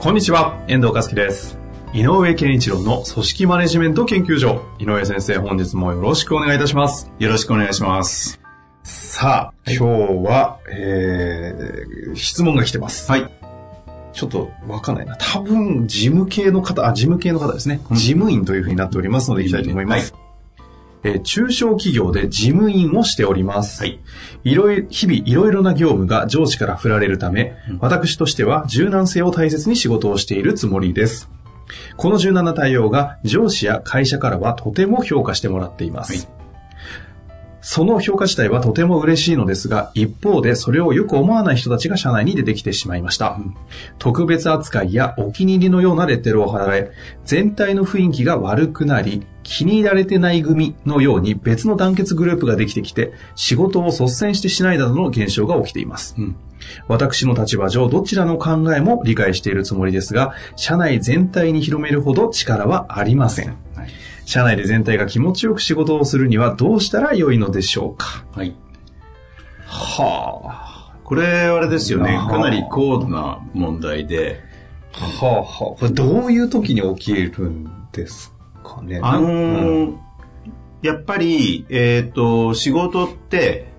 こんにちは、遠藤和樹です。井上健一郎の組織マネジメント研究所。井上先生、本日もよろしくお願いいたします。よろしくお願いします。さあ、今日は、えー、質問が来てます。はい。ちょっとわかんないな。多分、事務系の方、あ、事務系の方ですね。事務員というふうになっておりますので、いきたいと思います。えー中小企業で事務員をしております。はい。いろいろ、日々いろいろな業務が上司から振られるため、私としては柔軟性を大切に仕事をしているつもりです。この柔軟な対応が上司や会社からはとても評価してもらっています。はいその評価自体はとても嬉しいのですが、一方でそれをよく思わない人たちが社内に出てきてしまいました。特別扱いやお気に入りのようなレッテルを貼られ、全体の雰囲気が悪くなり、気に入られてない組のように別の団結グループができてきて、仕事を率先してしないなどの現象が起きています。うん。私の立場上、どちらの考えも理解しているつもりですが、社内全体に広めるほど力はありません。はい。社内で全体が気持ちよく仕事をするにはどうしたら良いのでしょうかはい。はこれ、あれですよね。はあかなり高度な問題で、あ。はあはあ。これどういう時に起きるんですかね。あのうん。ーやっぱり、えっ、と、仕事って、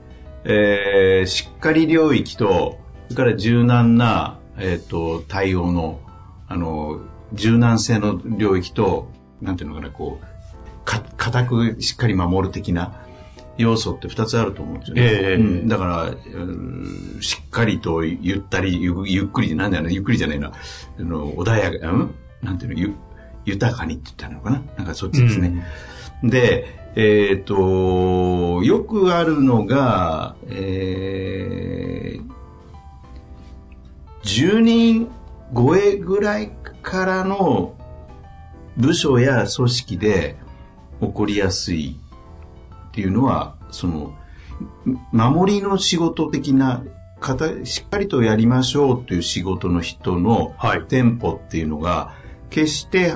えーしっかり領域と、それから柔軟な、えっ、と、対応の、あの、柔軟性の領域と、なんていうのかな、こう、か、固くしっかり守る的な要素って二つあると思うんですよね。ええうん。だから、うんしっかりとゆったり、ゆゆっくり、なんだよね、ゆっくりじゃないな、あの、穏やか、うん？なんていうの、ゆ、豊かにって言ったのかな？なんかそっちですね。で、えっ、と、よくあるのが、えー、10人超えぐらいからの部署や組織で起こりやすいっていうのは、その、守りの仕事的な、しっかりとやりましょうという仕事の人のはい。テンポっていうのが、決して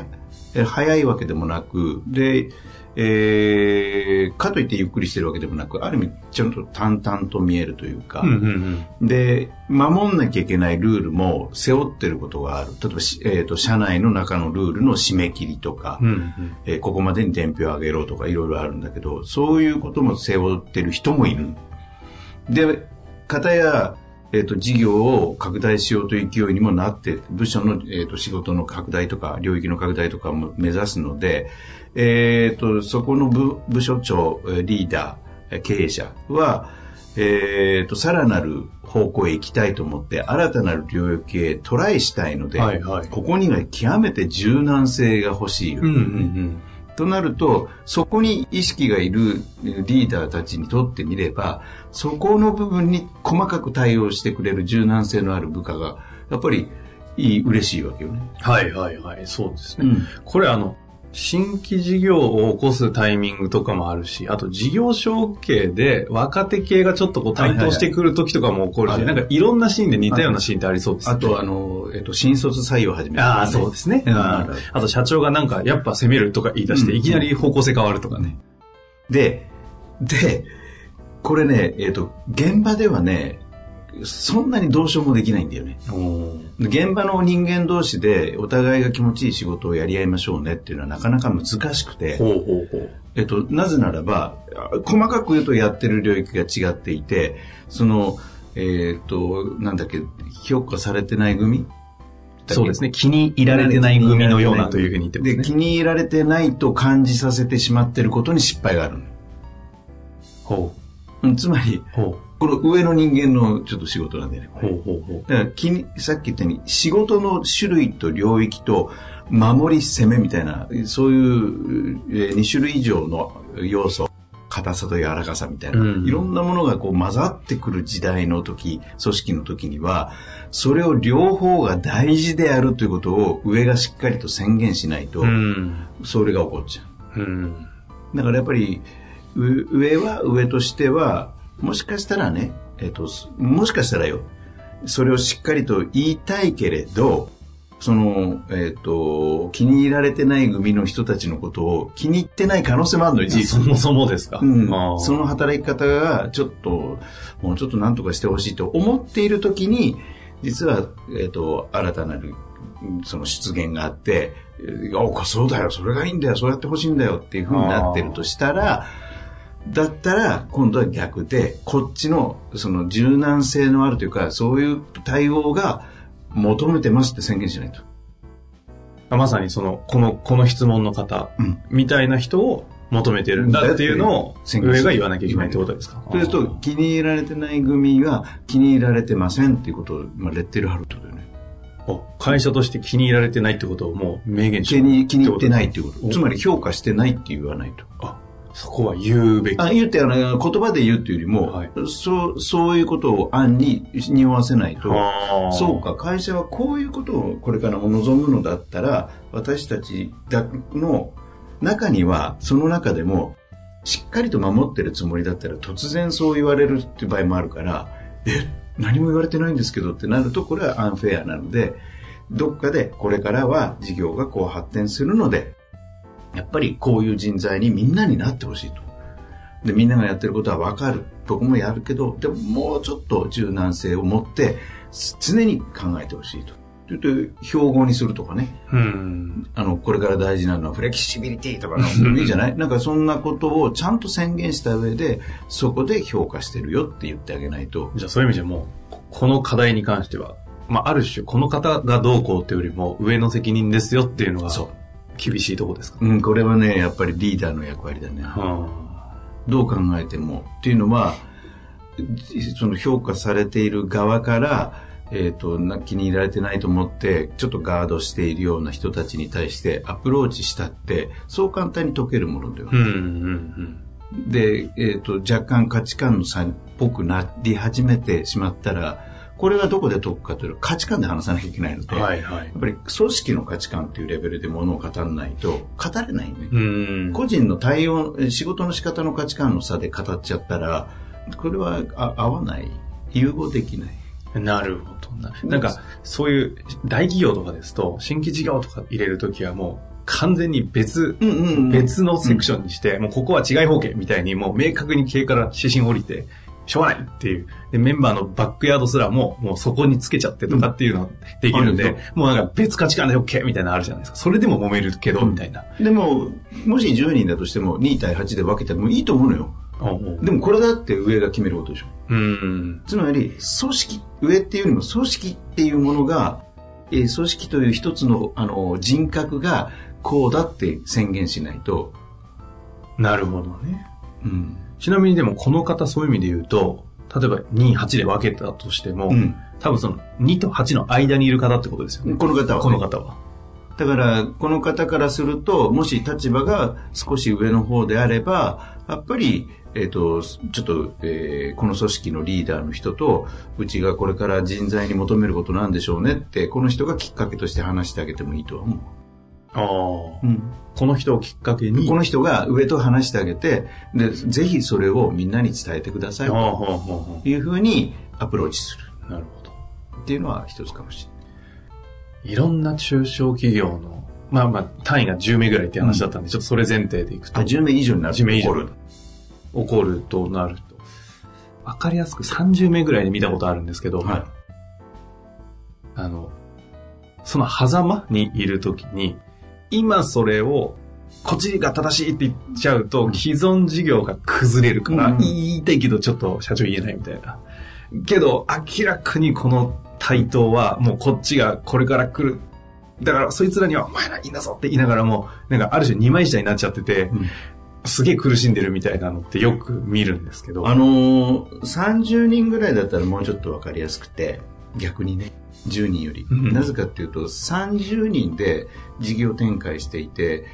え早いわけでもなく、で、えー、かといってゆっくりしてるわけでもなく、ある意味ちゃんと淡々と見えるというか、うんうんうん。で、守んなきゃいけないルールも背負ってることがある。例えばし、えーと、社内の中のルールの締め切りとか、うんうん。えーここまでに伝票を上げろとかいろいろあるんだけど、そういうことも背負ってる人もいる。で、方や、えっ、と、事業を拡大しようという勢いにもなって、部署の、えー、と仕事の拡大とか、領域の拡大とかも目指すので、えっ、と、そこの部部署長、えーリーダー経営者は、えっ、と、さらなる方向へ行きたいと思って、新たなる領域へトライしたいので、はいはいここには極めて柔軟性が欲しい。うんうんうん。となると、そこに意識がいるリーダーたちにとってみれば、そこの部分に細かく対応してくれる柔軟性のある部下が、やっぱりいい、嬉しいわけよね。はいはいはい。そうですね。うん。これあの、新規事業を起こすタイミングとかもあるし、あと事業承継で若手系がちょっとこう台頭してくる時とかも起こるし、はいはいはいなんかいろんなシーンで似たようなシーンってありそうですね。あと、あの、えっと、新卒採用を始めああ、そうですね。うんあと社長がなんかやっぱ攻めるとか言い出して、うんいきなり方向性変わるとかね。で、で、これね、えっと、現場ではね、そんなにどうしようもできないんだよね。現場の人間同士でお互いが気持ちいい仕事をやり合いましょうねっていうのはなかなか難しくて、ほうほうほう。えっと、なぜならば、あ細かく言うとやってる領域が違っていて、その、えっと、なんだっけ、評価されてない組？そうですね。気に入られてない組のようなというふうに言ってますで、ね。気に入られてないと感じさせてしまってることに失敗があるのほうんつまり、う。ほこの上の人間のちょっと仕事なんだよね。う。ほうほうほう。だからさっき言ったように、仕事の種類と領域と、守り、攻めみたいな、そういう2種類以上の要素、硬さと柔らかさみたいな、うんいろんなものがこう混ざってくる時代の時、組織の時には、それを両方が大事であるということを上がしっかりと宣言しないと、うん。それが起こっちゃう。うん。だからやっぱり、う上は上としては、もしかしたらね、えっ、と、すもしかしたらよ、それをしっかりと言いたいけれど、その、えっ、と、気に入られてない組の人たちのことを気に入ってない可能性もあるのよ、事実。そもそもですか。うん。その働き方がちょっと、もうちょっと何とかしてほしいと思っているときに、実は、えっ、と、新たなる、うんその出現があって、えーあ、そうだよ、それがいいんだよ、そうやってほしいんだよっていうふうになってるとしたら、だったら、今度は逆で、こっちの、その柔軟性のあるというか、そういう対応が求めてますって宣言しないと。まさにその、この、この質問の方、うんみたいな人を求めてるんだっていうのを、宣言し上が言わなきゃいけないってことですか？そうすると、気に入られてない組が気に入られてませんっていうことを、まあ、レッテル貼るってことだよね。お会社として気に入られてないってことをもう明言し気に気に入ってないっていうこおと。つまり評価してないって言わないと。あ、そこは言うべき。あ言ってあの言葉で言うっていうよりも、はいそう、そういうことを案に匂わせないと、そうか、会社はこういうことをこれからも望むのだったら、私たちだの中には、その中でも、しっかりと守ってるつもりだったら、突然そう言われるって場合もあるから、え、何も言われてないんですけどってなると、これはアンフェアなので、どっかでこれからは事業がこう発展するので、やっぱりこういう人材にみんなになってほしいと。で、みんながやってることはわかる。僕もやるけど、でももうちょっと柔軟性を持って、常に考えてほしいと。というと、標語にするとかね。うん。あの、これから大事なのはフレキシビリティとかの、いいじゃない？なんかそんなことをちゃんと宣言した上で、そこで評価してるよって言ってあげないと。じゃあそういう意味でもう、ここの課題に関しては、まあ、ある種、この方がどうこうっていうよりも、上の責任ですよっていうのが、そう厳しいとこですか？うん、これはね、やっぱりリーダーの役割だね。はどう考えても。っていうのは、その評価されている側から、えっ、と、な気に入られてないと思って、ちょっとガードしているような人たちに対してアプローチしたって、そう簡単に解けるものではない。うん、うん、で、えっ、と、若干価値観の差っぽくなり始めてしまったら、これがどこで解くかというと価値観で話さなきゃいけないので、うん。はい、やはい。っぱり組織の価値観というレベルでものを語らないと語れないね。うん。個人の対応、え仕事の仕方の価値観の差で語っちゃったら、これはあ合わない。融合できない。なるほどな。なんか、そういう大企業とかですと、新規事業とか入れるときはもう、完全に別、うんうんうん別のセクションにして、もうここは違い方形みたいに、もう明確に経営から指針を降りて、しょうがないっていう。で、メンバーのバックヤードすらも、もうそこにつけちゃってとかっていうのできるんで、うんもうなんか別価値観で OK みたいなのあるじゃないですか。それでも揉めるけど、みたいな。でも、もし10人だとしても2対8で分けてもいいと思うのよ。でもこれだって上が決めることでしょ。うん。つまり、組織、上っていうよりも組織っていうものが、えー組織という一つのあの人格がこうだって宣言しないと、なるほどね。うん。ちなみにでもこの方そういう意味で言うと、例えば2、8で分けたとしても、うん多分その2と8の間にいる方ってことですよね。この方はね、この方は。だから、この方からすると、もし立場が少し上の方であれば、やっぱり、えっ、と、ちょっと、えーこの組織のリーダーの人と、うちがこれから人材に求めることなんでしょうねって、この人がきっかけとして話してあげてもいいとは思う。ああ。うんこの人をきっかけに。この人が上と話してあげて、で、ぜひそれをみんなに伝えてくださいというふうにアプローチするうなるほど。っていうのは一つかもしれない。いろんな中小企業の、まあまあ、単位が10名ぐらいって話だったんで、ちょっとそれ前提でいくと。あ、10名以上になると10名以上怒る。起こるとなると。わかりやすく30名ぐらいで見たことあるんですけど、はあの、その狭間にいるときに、今それを、こっちが正しいって言っちゃうと、既存事業が崩れるから、うん言いたいけどちょっと社長言えないみたいな。けど、明らかにこの対等は、もうこっちがこれから来る。だから、そいつらには、お前らいいんだぞって言いながらも、なんかある種二枚舌になっちゃってて、んすげえ苦しんでるみたいなのってよく見るんですけど。あのー、30人ぐらいだったらもうちょっとわかりやすくて、逆にね、10人より。うんなぜかっていうと、30人で事業展開していて、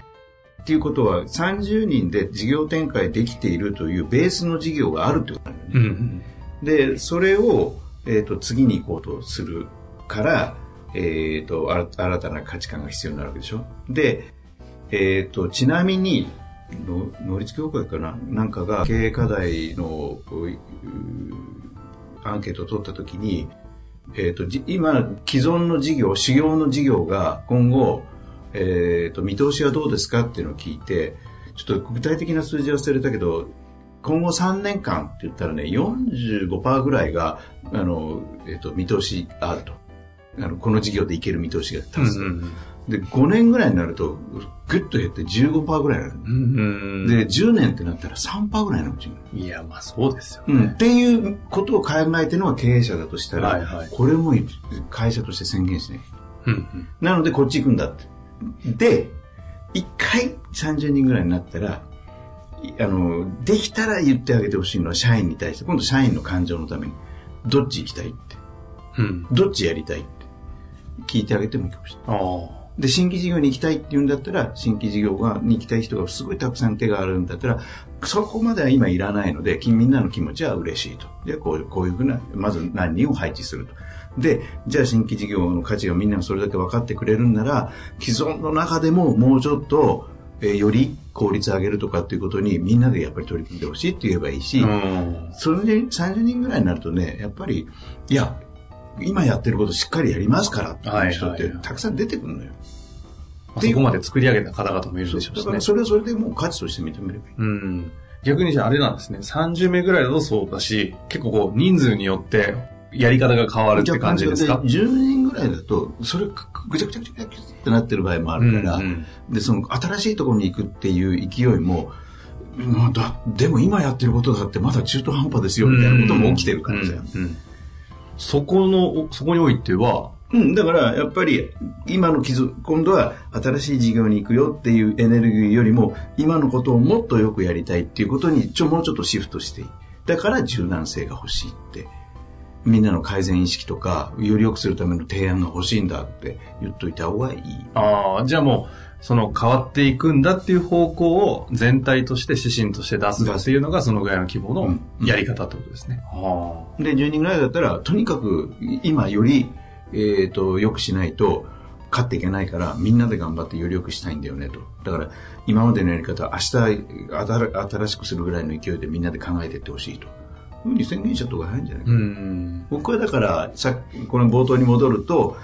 っていうことは30人で事業展開できているというベースの事業があるってことなんだよね。うん。で、それを、えっ、と、次に行こうとするから、えっ、と、新たな価値観が必要になるわけでしょ。で、えっ、と、ちなみに、の能率協会かな？なんかが経営課題のアンケートを取ったときに、えっ、と、今、既存の事業、修行の事業が今後、えっ、と、見通しはどうですかっていうのを聞いて、ちょっと具体的な数字は忘れたけど、今後3年間って言ったらね、45%ぐらいが、あの、えっ、と、見通しあると。あの、この事業でいける見通しが立つと。うん。で、5年ぐらいになると、ぐっと減って15%ぐらいになる。うん。で、10年ってなったら3%ぐらいのうちに。いや、まあそうですようん。ねっ。ていうことを考えてるのは経営者だとしたら、はいはいこれも会社として宣言しない。うんうん。なので、こっち行くんだって。で、一回30人ぐらいになったら、いあの、できたら言ってあげてほしいのは社員に対して、今度社員の感情のために、どっち行きたいって、うん。どっちやりたいって、聞いてあげてもいいかもしれない。ああ。で、新規事業に行きたいって言うんだったら、新規事業がに行きたい人がすごいたくさん手があるんだったら、そこまでは今いらないので、きみんなの気持ちは嬉しいと。で、こういう、こういうふうな、まず何人を配置すると。で、じゃあ新規事業の価値がみんながそれだけ分かってくれるんなら、既存の中でももうちょっと、えーより効率上げるとかっていうことにみんなでやっぱり取り組んでほしいって言えばいいし、うん。それで30人ぐらいになるとね、やっぱり、いや、今やってることしっかりやりますからっていう人ってたくさん出てくるのよ。まあそこまで作り上げた方々もいるでしょうしねだから。それはそれでもう価値として認めればいい。うん。逆にじゃああれなんですね。30名ぐらいだとそうだし、結構こう人数によってやり方が変わるって感じですか？で10人ぐらいだと、それぐちゃぐちゃぐちゃぐちゃってなってる場合もあるから、うんうんで、その新しいところに行くっていう勢いも、まあだでも今やってることだってまだ中途半端ですよみたいなことも起きてるからじゃん。うんうんそこの、そこにおいては、うん、だからやっぱり今の既存、今度は新しい事業に行くよっていうエネルギーよりも今のことをもっとよくやりたいっていうことにちょ、もうちょっとシフトしていい。だから柔軟性が欲しいって。みんなの改善意識とか、より良くするための提案が欲しいんだって言っといた方がいい。ああ、じゃあもう、その変わっていくんだっていう方向を全体として指針として出すっていうのがそのぐらいの規模のやり方ってことですね。あで、10人ぐらいだったら、とにかく今より、えっ、と、良くしないと、勝っていけないから、みんなで頑張ってより良くしたいんだよねと。だから、今までのやり方は明日新新しくするぐらいの勢いでみんなで考えていってほしいと。ふうに宣言しちゃった方が早いんじゃないかあ。な。うん。僕はだから、さこの冒頭に戻ると、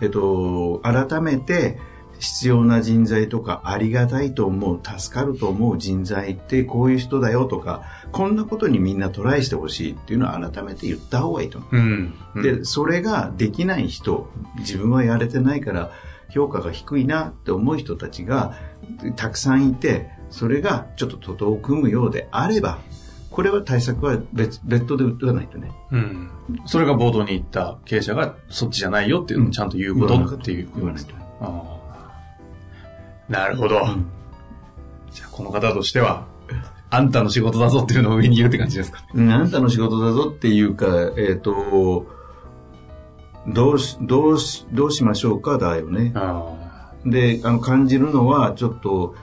えっと、改めて必要な人材とか、ありがたいと思う、助かると思う人材ってこういう人だよとか、こんなことにみんなトライしてほしいっていうのは改めて言った方がいいと思う。うん。で、それができない人、自分はやれてないから評価が低いなって思う人たちがたくさんいて、それがちょっと徒党を組むようであれば、これは対策は別別途で打たないとね。うん。それが冒頭に言った経営者がそっちじゃないよっていうのをちゃんと言うことっていう言わないと。ああなるほど。じゃあこの方としては、あんたの仕事だぞっていうのを上に言うって感じですか？ね。うんあんたの仕事だぞっていうか、えっ、と、どうし、どうし、どうしましょうかだよね。あで、あの、感じるのは、ちょっと、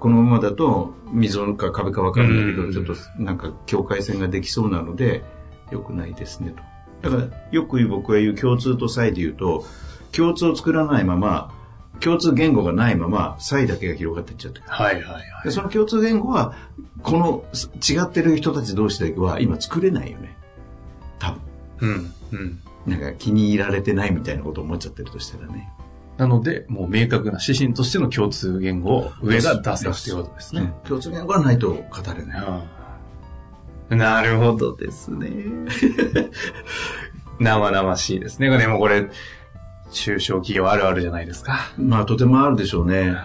このままだと、溝か壁か分かるんだけど、うんちょっと、なんか、境界線ができそうなので、良くないですね、と。だから、よく僕が言う共通と差異で言うと、共通を作らないまま、共通言語がないまま、差異だけが広がっていっちゃって。はいはいはい。でその共通言語は、このす違ってる人たち同士だけは今作れないよね。多分。うん。うん。なんか気に入られてないみたいなことを思っちゃってるとしたらね。なので、もう明確な指針としての共通言語を上が出せっていうことですね。共通言語がないと語れない。なるほどですね。生々しいですね。でもこれ、中小企業あるあるじゃないですか。まあとてもあるでしょうね。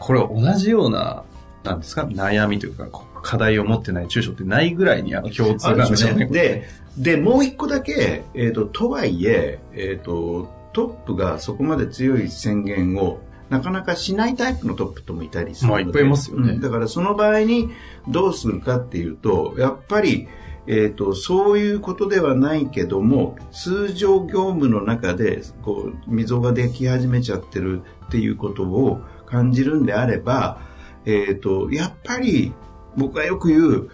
これ同じような、なんですか、悩みというか、課題を持ってない中小ってないぐらいにあの共通なんでしょうね。で、で、もう一個だけ、えっ、と、とはいえ、えっ、と、トップがそこまで強い宣言をなかなかしないタイプのトップともいたりするので。まあいっぱいいますよねうんだからその場合にどうするかっていうと、やっぱり、えっ、と、そういうことではないけども、通常業務の中で、こう、溝ができ始めちゃってるっていうことを感じるんであれば、えっ、と、やっぱり僕がよく言う、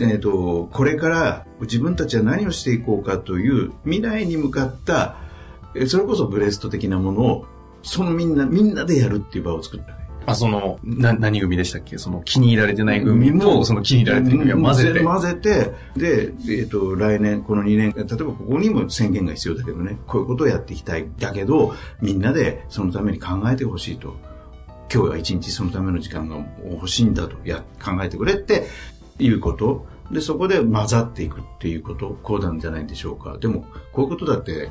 えっ、と、これから自分たちは何をしていこうかという未来に向かった、それこそブレスト的なものを、そのみんな、みんなでやるっていう場を作った。あ、その、な、何組でしたっけ？その気に入られてない組と、その気に入られてる組を混ぜて。混ぜて、で、えっ、と、来年、この2年、例えばここにも宣言が必要だけどね、こういうことをやっていきたい。だけど、みんなでそのために考えてほしいと。今日は一日そのための時間が欲しいんだと、や、考えてくれっていうこと。で、そこで混ざっていくっていうこと、こうなんじゃないでしょうか。でも、こういうことだって、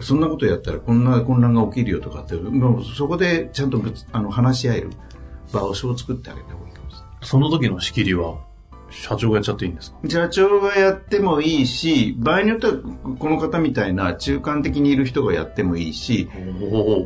そんなことやったらこんな混乱が起きるよとかって、もうそこでちゃんとぶつあの話し合える場所を作ってあげた方がいいかもしれない。その時の仕切りは、社長がやっちゃっていいんですか？社長がやってもいいし、場合によってはこの方みたいな中間的にいる人がやってもいいし、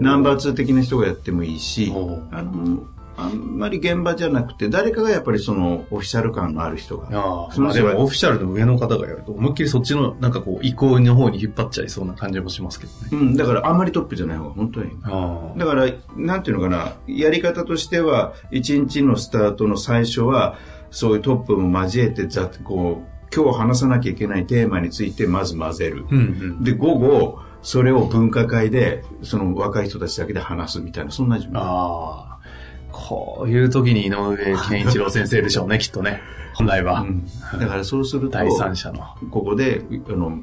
ナンバー2的な人がやってもいいしあの、あんまり現場じゃなくて、誰かがやっぱりそのオフィシャル感のある人が。ああ、その人がまあでもオフィシャルの上の方がやると、思いっきりそっちの、なんかこう、移行の方に引っ張っちゃいそうな感じもしますけどね。うん、だからあんまりトップじゃない方が本当にいい。あだから、なんていうのかな、やり方としては、一日のスタートの最初は、そういうトップも交えて、ざっこう、今日話さなきゃいけないテーマについてまず混ぜる。うんうん。で、午後、それを分科会で、その若い人たちだけで話すみたいな、そんな準備。ああ、こういう時に井上健一郎先生でしょうね、きっとね。本来は。うんだからそうすると、第三者の。ここで、あの、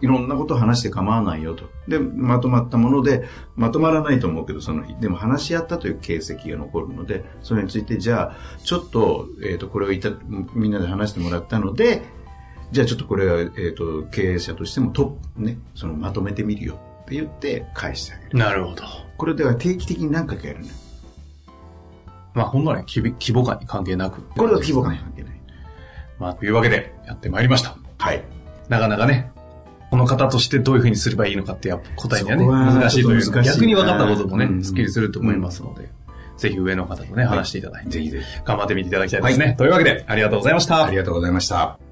いろんなことを話して構わないよと。で、まとまったもので、まとまらないと思うけど、その日、でも話し合ったという形跡が残るので、それについて、じゃあ、ちょっと、えっ、と、これをいた、みんなで話してもらったので、じゃあちょっとこれは、えっ、と、経営者としてもトップ、ね、その、まとめてみるよって言って返してあげる。なるほど。これでは定期的に何回かやるのよ。まあ、本来規模規模感に関係なく。これは規模感に関係ない。まあ、というわけで、やってまいりました。はい。なかなかね、この方としてどういうふうにすればいいのかってやっぱ答えにはね、難しいというちょっと難しいな逆に分かったこともね、うんスッキリすると思いますので、ぜひ上の方とね、話していただいて、ぜひぜひ。頑張ってみていただきたいですね。というわけで、ありがとうございました。ありがとうございました。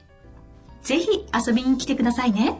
ぜひ遊びに来てくださいね。